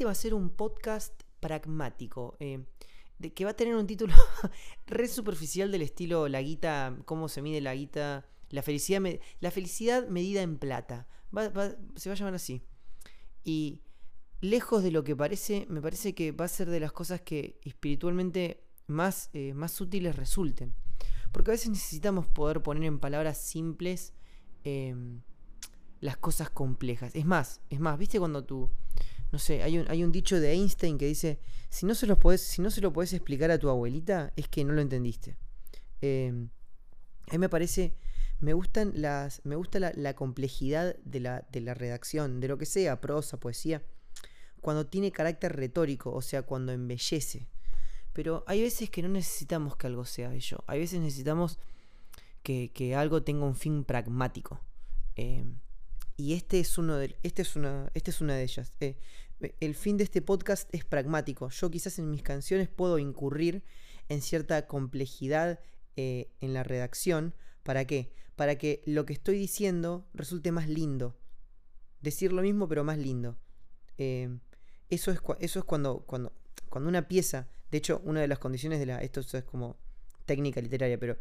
este va a ser un podcast pragmático. eh, de, que va a tener un título re superficial del estilo la guita, cómo se mide la guita, la felicidad, la felicidad medida en plata. Va- va- se va a llamar así. Y lejos de lo que parece, me parece que va a ser de las cosas que espiritualmente más, eh, más útiles resulten. Porque a veces necesitamos poder poner en palabras simples em, las cosas complejas. Es más, es más, ¿viste cuando tú, no sé, hay un, hay un dicho de Einstein que dice, si no se, si no se lo podés explicar a tu abuelita, es que no lo entendiste. Em, a mí me parece, me gustan las, me gusta la, la complejidad de la, de la redacción, de lo que sea, prosa, poesía, cuando tiene carácter retórico, o sea, cuando embellece. Pero hay veces que no necesitamos que algo sea bello, hay veces necesitamos que, que algo tenga un fin pragmático. Em, y este es uno de, este es una, esta es una de ellas. Eh, el fin de este podcast es pragmático. Yo quizás en mis canciones puedo incurrir en cierta complejidad eh, en la redacción. ¿Para qué? Para que lo que estoy diciendo resulte más lindo. Decir lo mismo pero más lindo. Eh, eso es, eso es cuando, cuando, cuando una pieza, de hecho, una de las condiciones de la... Esto es como técnica literaria, pero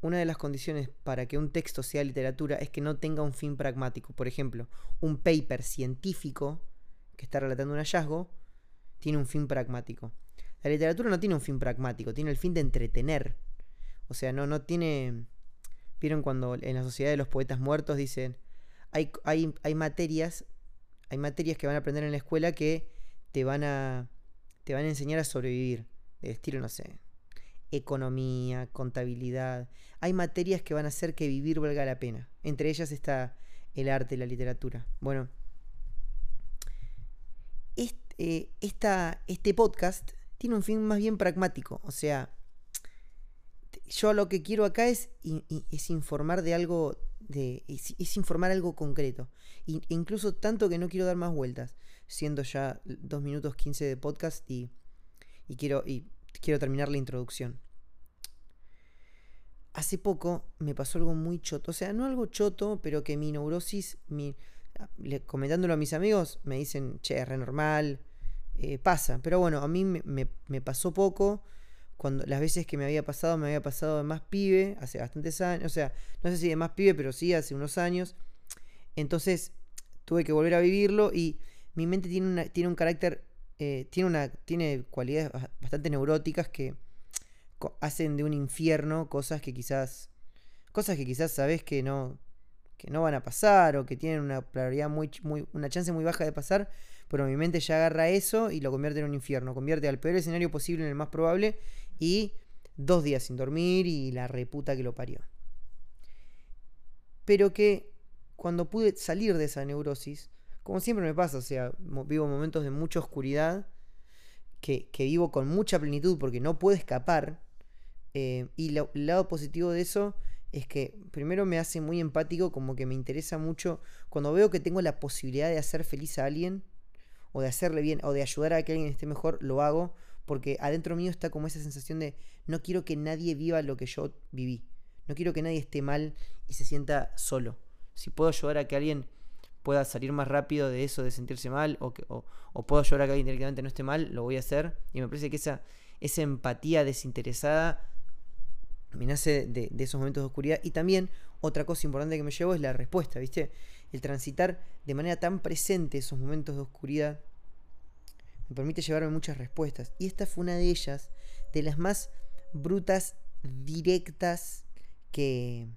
una de las condiciones para que un texto sea literatura es que no tenga un fin pragmático. Por ejemplo, un paper científico que está relatando un hallazgo tiene un fin pragmático. La literatura no tiene un fin pragmático, tiene el fin de entretener. O sea, no, no tiene... ¿Vieron cuando en la sociedad de los poetas muertos dicen, hay, hay, hay materias, hay materias que van a aprender en la escuela que te van a, te van a enseñar a sobrevivir? Del estilo, no sé, economía, contabilidad. Hay materias que van a hacer que vivir valga la pena. Entre ellas está el arte y la literatura. Bueno, este, este podcast tiene un fin más bien pragmático. O sea, yo lo que quiero acá es, es informar de algo, de, es, informar algo concreto. In- incluso tanto que no quiero dar más vueltas, siendo ya 2 minutos 15 de podcast y, y quiero, y quiero terminar la introducción. Hace poco me pasó algo muy choto, o sea, no algo choto, pero que mi neurosis, comentándolo a mis amigos, me dicen, che, es re normal, eh, pasa. Pero bueno, a mí me, pasó poco. Cuando las veces que me había pasado, me había pasado de más pibe, hace bastantes años. O sea, no sé si de más pibe, pero sí hace unos años. Entonces tuve que volver a vivirlo y mi mente tiene, un carácter, eh, tiene, una, tiene cualidades bas- bastante neuróticas que hacen de un infierno cosas que quizás, cosas que quizás sabes que no, que no van a pasar o que tienen una probabilidad muy, muy, una chance muy baja de pasar, pero mi mente ya agarra eso y lo convierte en un infierno, convierte al peor escenario posible en el más probable y dos días sin dormir y la reputa que lo parió. Pero que cuando pude salir de esa neurosis, como siempre me pasa, o sea, vivo momentos de mucha oscuridad, que, que vivo con mucha plenitud porque no puedo escapar, eh, y el lado positivo de eso es que primero me hace muy empático, como que me interesa mucho cuando veo que tengo la posibilidad de hacer feliz a alguien, o de hacerle bien, o de ayudar a que alguien esté mejor, lo hago, porque adentro mío está como esa sensación de no quiero que nadie viva lo que yo viví, no quiero que nadie esté mal y se sienta solo. Si puedo ayudar a que alguien pueda salir más rápido de eso, de sentirse mal, o, que, o, o puedo ayudar a que alguien directamente no esté mal, lo voy a hacer. Y me parece que esa, esa empatía desinteresada me nace de, esos momentos de oscuridad. Y también otra cosa importante que me llevo es la respuesta, ¿viste? El transitar de manera tan presente esos momentos de oscuridad me permite llevarme muchas respuestas. Y esta fue una de ellas, de las más brutas, directas que,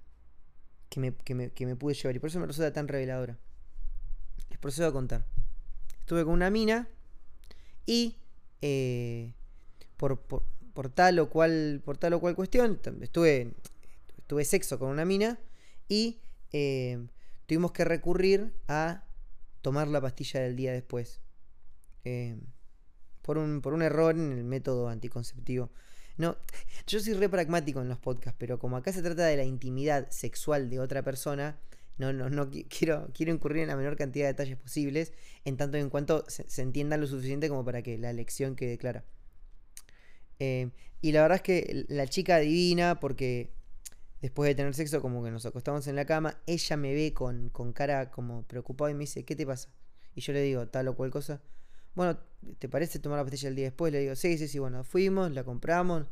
que, me, que, me, que me pude llevar. Y por eso me resulta tan reveladora. Les procedo a contar. Estuve con una mina y eh, por, por, por tal o cual por tal o cual cuestión estuve tuve sexo con una mina y eh, tuvimos que recurrir a tomar la pastilla del día después Eh, por, un, por un error en el método anticonceptivo no yo soy re pragmático en los podcasts pero como acá se trata de la intimidad sexual de otra persona no, no, no qui- quiero, quiero incurrir en la menor cantidad de detalles posibles, en tanto y en cuanto se, se entienda lo suficiente como para que la lección quede clara. Eh, y la verdad es que la chica adivina porque después de tener sexo como que nos acostamos en la cama, ella me ve con, con cara como preocupada y me dice, ¿qué te pasa? Y yo le digo, tal o cual cosa. bueno, ¿te parece tomar la pastilla el día después? Le digo, sí, sí, sí, bueno, fuimos, la compramos,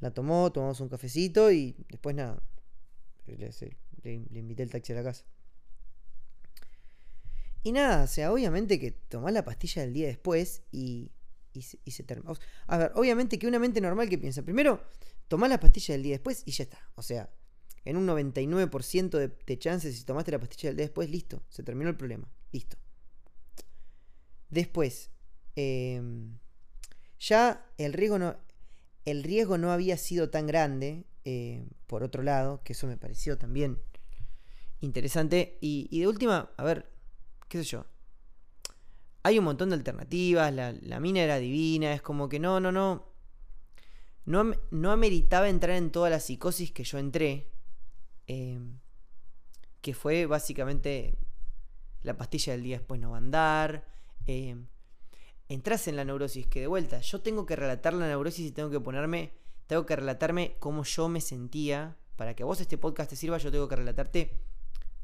la tomó, tomamos un cafecito y después nada, le, le invité el taxi a la casa. Y nada, o sea, obviamente que tomás la pastilla del día después y, y, se, termina. A ver, obviamente que una mente normal que piensa, primero, tomás la pastilla del día después y ya está. O sea, en un 99% de, chances, si tomaste la pastilla del día después, listo, se terminó el problema, listo. Después, em, ya el riesgo no, el riesgo no había sido tan grande, eh, por otro lado, que eso me pareció también interesante. Y, y de última, a ver, qué sé yo. Hay un montón de alternativas, la, mina era divina, es como que no, no, no. No, no ameritaba entrar en toda la psicosis que yo entré. Em, que fue básicamente la pastilla del día después no va a andar. Em, entras en la neurosis, que de vuelta, yo tengo que relatar la neurosis y tengo que ponerme, tengo que relatarme cómo yo me sentía. Para que a vos este podcast te sirva, yo tengo que relatarte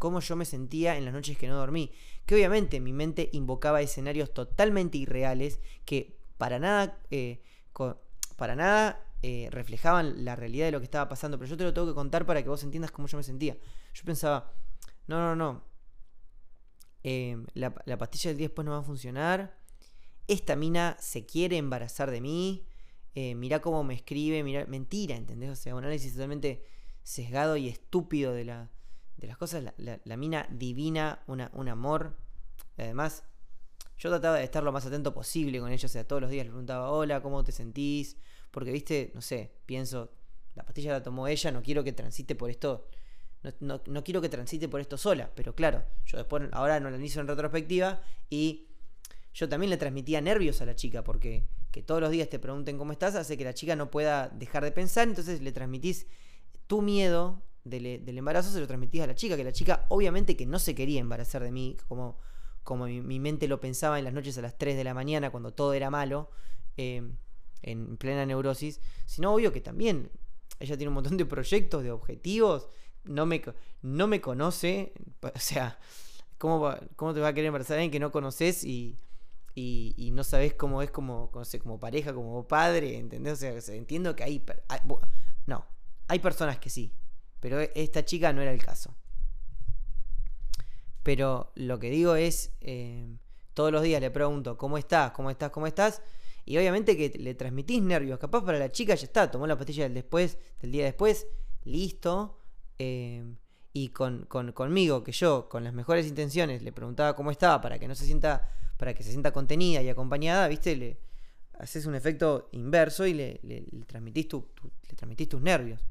cómo yo me sentía en las noches que no dormí. Que obviamente mi mente invocaba escenarios totalmente irreales que para nada, eh, para nada eh, reflejaban la realidad de lo que estaba pasando. Pero yo te lo tengo que contar para que vos entiendas cómo yo me sentía. Yo pensaba, no, no, no. Em, la, pastilla del día después no va a funcionar. Esta mina se quiere embarazar de mí. Eh, mirá cómo me escribe. Mirá, mentira, ¿entendés? O sea, un análisis totalmente sesgado y estúpido de la, de las cosas, la, mina divina, una, un amor. Además, yo trataba de estar lo más atento posible con ella, o sea, todos los días le preguntaba, hola, ¿cómo te sentís? Porque, viste, no sé, pienso, la pastilla la tomó ella, no quiero que transite por esto, no, no, quiero que transite por esto sola, pero claro, yo después, ahora no la hice en retrospectiva y yo también le transmitía nervios a la chica, porque que todos los días te pregunten cómo estás hace que la chica no pueda dejar de pensar, entonces le transmitís tu miedo del, embarazo se lo transmitís a la chica, que la chica obviamente que no se quería embarazar de mí, como, como mi, mente lo pensaba en las noches a las 3 de la mañana, cuando todo era malo, eh, en plena neurosis, sino obvio que también ella tiene un montón de proyectos, de objetivos, no me, no me conoce, o sea, ¿cómo, ¿cómo te va a querer embarazar alguien que no conoces y, y, no sabes cómo es como, como pareja, como padre, ¿entendés? O sea, entiendo que hay no, hay personas que sí, pero esta chica no era el caso. Pero lo que digo es, eh, todos los días le pregunto, ¿cómo estás? ¿Cómo estás? ¿Cómo estás? Y obviamente que le transmitís nervios. Capaz para la chica ya está, tomó la pastilla del después, del día después, listo. Eh, y con, conmigo, que yo, con las mejores intenciones, le preguntaba cómo estaba para que no se sienta, para que se sienta contenida y acompañada, viste, le haces un efecto inverso y le, transmitís, le transmitís tus nervios.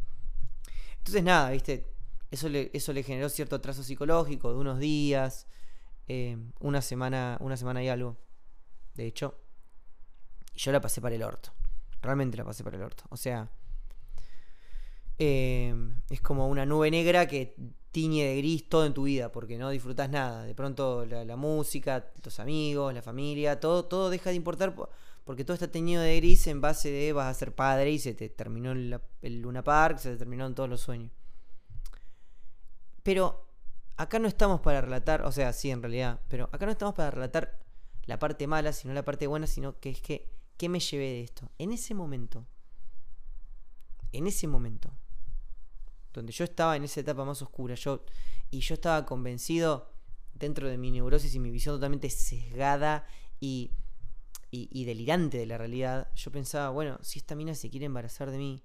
Entonces nada, viste, eso le, eso le generó cierto atraso psicológico de unos días, eh, una semana, una semana y algo. De hecho, yo la pasé para el orto. Realmente la pasé para el orto. O sea, eh, es como una nube negra que tiñe de gris todo en tu vida porque no disfrutas nada. De pronto la, música, los amigos, la familia, todo, todo deja de importar porque todo está teñido de gris en base de vas a ser padre y se te terminó el, Luna Park, se te terminaron todos los sueños. Pero acá no estamos para relatar, o sea, sí en realidad, pero acá no estamos para relatar la parte mala, sino la parte buena, sino que es que, ¿qué me llevé de esto? En ese momento, en ese momento, donde yo estaba en esa etapa más oscura, yo, y yo estaba convencido dentro de mi neurosis y mi visión totalmente sesgada y y, delirante de la realidad, yo pensaba, bueno, si esta mina se quiere embarazar de mí,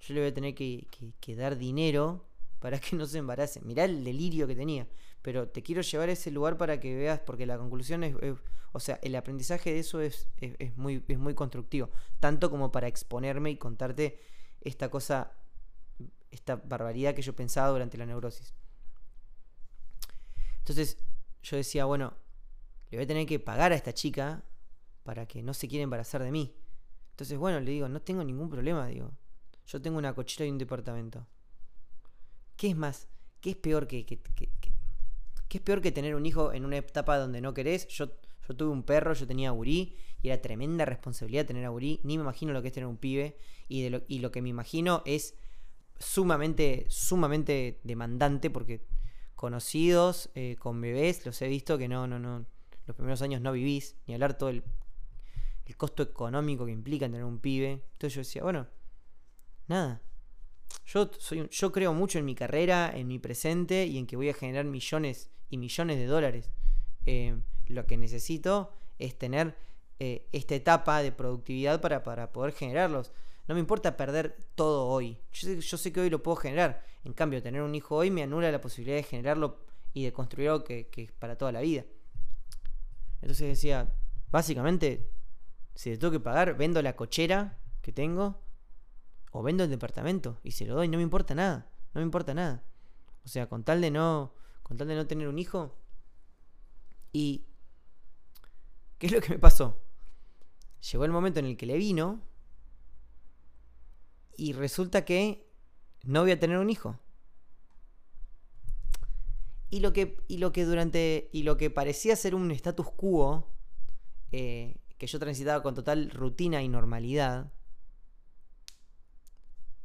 yo le voy a tener que, dar dinero para que no se embarace. Mirá el delirio que tenía. Pero te quiero llevar a ese lugar para que veas, porque la conclusión es, o sea, el aprendizaje de eso es, es, muy, es muy constructivo. Tanto como para exponerme y contarte esta cosa, esta barbaridad que yo pensaba durante la neurosis. Entonces yo decía, bueno, le voy a tener que pagar a esta chica para que no se quiera embarazar de mí. Entonces, bueno, le digo, no tengo ningún problema, digo. Yo tengo una cochera y un departamento. ¿Qué es más? ¿Qué es peor que, ¿Qué es peor que tener un hijo en una etapa donde no querés? Yo, yo tuve un perro, yo tenía a Uri, y era tremenda responsabilidad tener a Uri. Ni me imagino lo que es tener un pibe. Y, de lo, y lo que me imagino es sumamente, sumamente demandante porque conocidos eh, con bebés los he visto que no, no, no, los primeros años no vivís, ni hablar todo el, el costo económico que implica tener un pibe. Entonces yo decía, bueno, nada. Yo, soy, yo creo mucho en mi carrera, en mi presente y en que voy a generar millones y millones de dólares. Eh, lo que necesito es tener eh, esta etapa de productividad para, para, poder generarlos. No me importa perder todo hoy. Yo sé, que hoy lo puedo generar. En cambio, tener un hijo hoy me anula la posibilidad de generarlo y de construir algo que, que es para toda la vida. Entonces decía, básicamente, si le tengo que pagar, vendo la cochera que tengo o vendo el departamento y se lo doy, no me importa nada, no me importa nada. O sea, con tal de no, con tal de no tener un hijo. Y ¿qué es lo que me pasó? Llegó el momento en el que le vino y resulta que no voy a tener un hijo. Y lo que, y lo que durante. Y lo que parecía ser un status quo. Eh, que yo transitaba con total rutina y normalidad.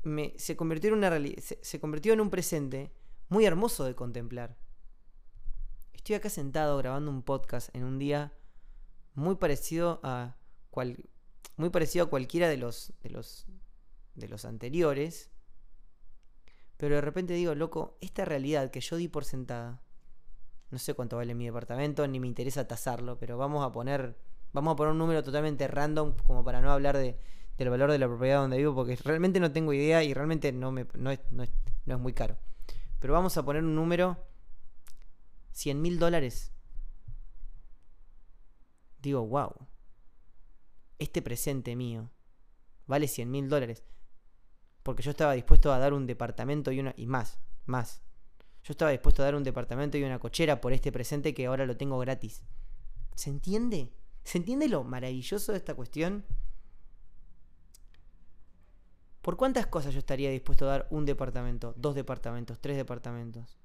Me, se, convirtió en una se, convirtió en un presente muy hermoso de contemplar. Estoy acá sentado grabando un podcast en un día muy parecido a cual, muy parecido a cualquiera de los de los de los anteriores. Pero de repente digo, loco, esta realidad que yo di por sentada, no sé cuánto vale mi departamento, ni me interesa tasarlo, pero vamos a poner, vamos a poner un número totalmente random como para no hablar de, del valor de la propiedad donde vivo, porque realmente no tengo idea y realmente no, me, es, no, es, no es muy caro. Pero vamos a poner un número, 100 mil dólares. Digo, wow, este presente mío vale 100 mil dólares porque yo estaba dispuesto a dar un departamento y una y más, más. Yo estaba dispuesto a dar un departamento y una cochera por este presente que ahora lo tengo gratis. ¿Se entiende? ¿Se entiende lo maravilloso de esta cuestión? ¿Por cuántas cosas yo estaría dispuesto a dar un departamento, dos departamentos, tres departamentos?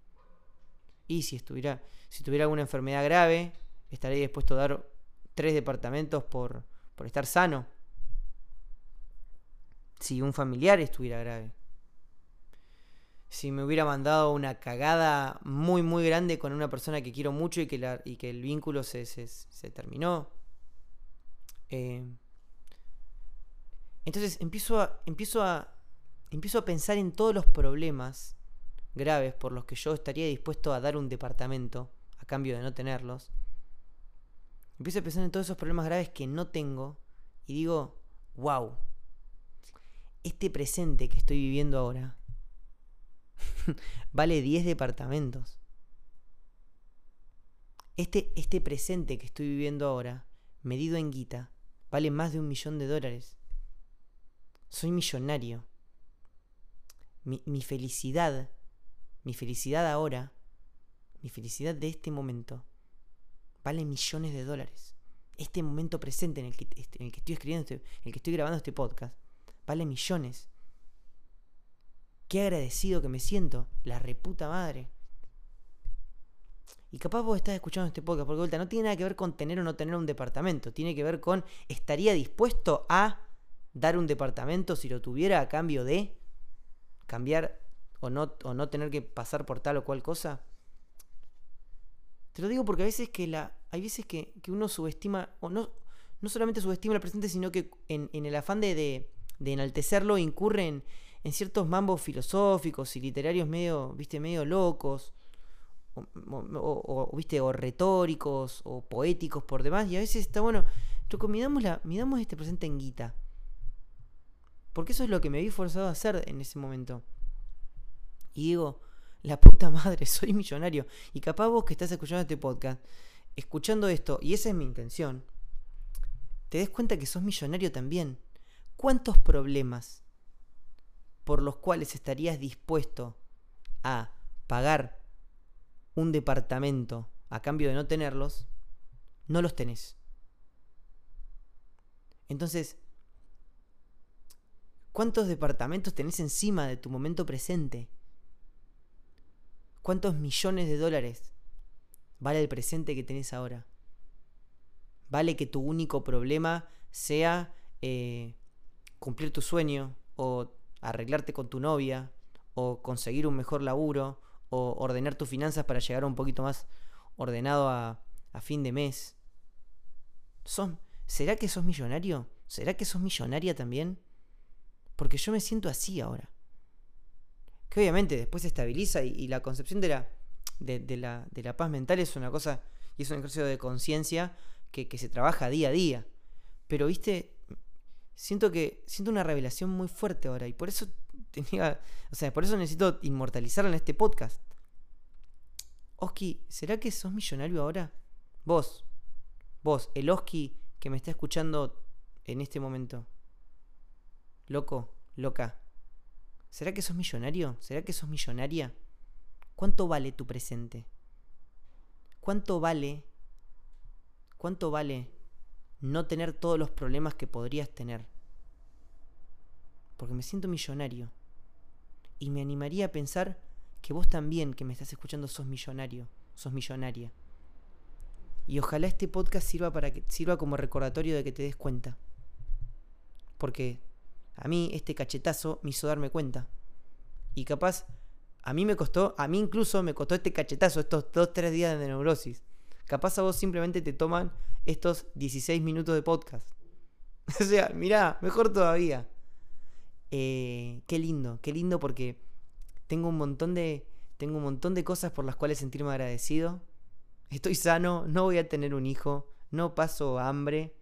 Y si estuviera, si tuviera alguna enfermedad grave, estaría dispuesto a dar tres departamentos por, por estar sano si un familiar estuviera grave. Si me hubiera mandado una cagada muy, muy grande con una persona que quiero mucho y que, y que el vínculo se, se, terminó. Eh, entonces empiezo a, empiezo, a, empiezo a pensar en todos los problemas graves por los que yo estaría dispuesto a dar un departamento a cambio de no tenerlos. Empiezo a pensar en todos esos problemas graves que no tengo y digo, wow, este presente que estoy viviendo ahora vale 10 departamentos. Este, este presente que estoy viviendo ahora, medido en guita, vale más de un millón de dólares. Soy millonario. Mi, mi felicidad, mi felicidad ahora, mi felicidad de este momento, vale millones de dólares. Este momento presente en el que, en el que estoy escribiendo, este, en el que estoy grabando este podcast, vale millones. Qué agradecido que me siento, la reputa madre. Y capaz vos estás escuchando este podcast porque vuelta no tiene nada que ver con tener o no tener un departamento, tiene que ver con estaría dispuesto a dar un departamento si lo tuviera a cambio de cambiar o no, o no tener que pasar por tal o cual cosa. Te lo digo porque a veces que la. Hay veces que, uno subestima. O no, no solamente subestima el presente, sino que en, el afán de, de enaltecerlo incurren en ciertos mambos filosóficos y literarios medio, viste, medio locos, o, viste, o retóricos, o poéticos por demás, y a veces está bueno, loco, midamos, la, midamos este presente en guita. Porque eso es lo que me vi forzado a hacer en ese momento. Y digo, la puta madre, soy millonario. Y capaz vos que estás escuchando este podcast, escuchando esto, y esa es mi intención, te des cuenta que sos millonario también. ¿Cuántos problemas por los cuales estarías dispuesto a pagar un departamento a cambio de no tenerlos, no los tenés? Entonces, ¿cuántos departamentos tenés encima de tu momento presente? ¿Cuántos millones de dólares vale el presente que tenés ahora? ¿Vale que tu único problema sea eh, cumplir tu sueño, o arreglarte con tu novia, o conseguir un mejor laburo, o ordenar tus finanzas para llegar un poquito más ordenado a, fin de mes. ¿Será que sos millonario? ¿Será que sos millonaria también? Porque yo me siento así ahora. Que obviamente después se estabiliza y, la concepción de la, de, la, de la paz mental es una cosa y es un ejercicio de conciencia que, que se trabaja día a día. Pero, viste, siento que siento una revelación muy fuerte ahora y por eso o sea, por eso necesito inmortalizarla en este podcast. Oski, ¿será que sos millonario ahora? Vos, vos, el Oski que me está escuchando en este momento. Loco, loca. ¿Será que sos millonario? ¿Será que sos millonaria? ¿Cuánto vale tu presente? ¿Cuánto vale? ¿Cuánto vale no tener todos los problemas que podrías tener? Porque me siento millonario. Y me animaría a pensar que vos también, que me estás escuchando, sos millonario, sos millonaria. Y ojalá este podcast sirva para que sirva como recordatorio de que te des cuenta. Porque a mí este cachetazo me hizo darme cuenta. Y capaz, a mí me costó, a mí incluso me costó este cachetazo, estos dos, tres días de neurosis. Capaz a vos simplemente te toman estos 16 minutos de podcast. o sea, mirá, mejor todavía. Eh, qué lindo, qué lindo porque tengo un montón de. Tengo un montón de cosas por las cuales sentirme agradecido. Estoy sano, no voy a tener un hijo, no paso hambre.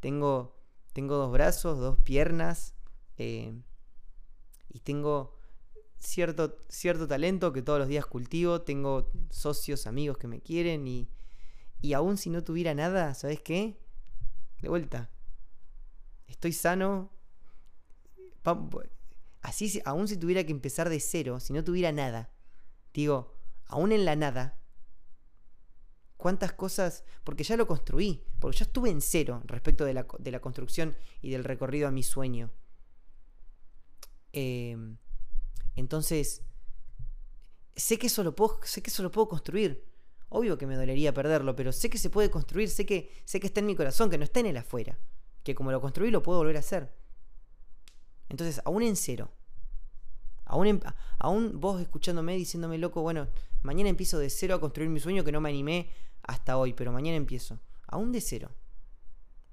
Tengo, tengo dos brazos, dos piernas. Eh, y tengo cierto, cierto talento que todos los días cultivo. Tengo socios, amigos que me quieren. Y, y aún si no tuviera nada, ¿sabes qué? De vuelta. Estoy sano. Así, aún si tuviera que empezar de cero, si no tuviera nada, digo, aún en la nada, cuántas cosas, porque ya lo construí, porque ya estuve en cero respecto de la, de la construcción y del recorrido a mi sueño. Em, entonces, sé que, eso lo puedo, sé que eso lo puedo construir. Obvio que me dolería perderlo, pero sé que se puede construir, sé que, sé que está en mi corazón, que no está en el afuera. Que como lo construí lo puedo volver a hacer. Entonces, aún en cero. Aún, aún vos escuchándome, diciéndome, loco, bueno, mañana empiezo de cero a construir mi sueño que no me animé hasta hoy, pero mañana empiezo. Aún de cero.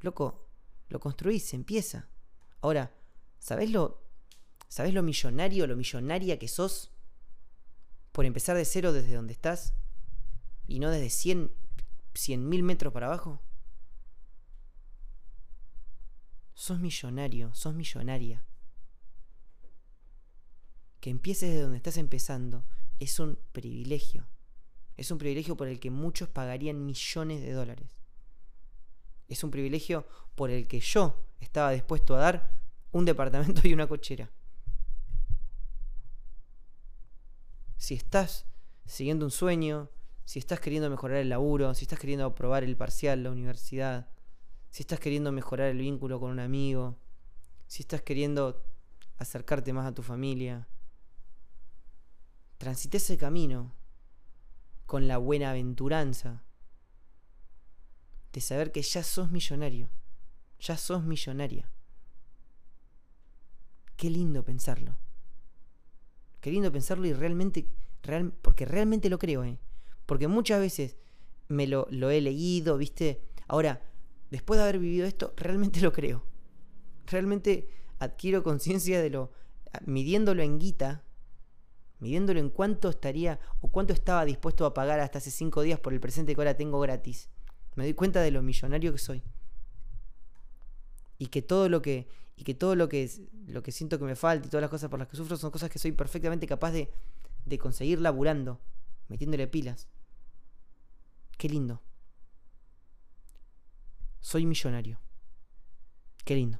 Loco, lo construí, se empieza. Ahora, ¿sabés lo, ¿sabés lo millonario, lo millonaria que sos? Por empezar de cero desde donde estás y no desde 100 mil metros para abajo. Sos millonario, sos millonaria que empieces de donde estás empezando es un privilegio. Es un privilegio por el que muchos pagarían millones de dólares. Es un privilegio por el que yo estaba dispuesto a dar un departamento y una cochera. Si estás siguiendo un sueño, si estás queriendo mejorar el laburo, si estás queriendo aprobar el parcial, la universidad, si estás queriendo mejorar el vínculo con un amigo, si estás queriendo acercarte más a tu familia, transité ese camino con la buena aventuranza de saber que ya sos millonario, ya sos millonaria. Qué lindo pensarlo. Qué lindo pensarlo y realmente, real, porque realmente lo creo, ¿eh? Porque muchas veces me lo, lo he leído, ¿viste? Ahora, después de haber vivido esto, realmente lo creo. Realmente adquiero conciencia de lo, midiéndolo en guita, midiéndolo en cuánto estaría o cuánto estaba dispuesto a pagar hasta hace cinco días por el presente que ahora tengo gratis. Me doy cuenta de lo millonario que soy. Y que todo lo que y que todo lo que lo que siento que me falta y todas las cosas por las que sufro son cosas que soy perfectamente capaz de, de conseguir laburando, metiéndole pilas. Qué lindo. Soy millonario. Qué lindo.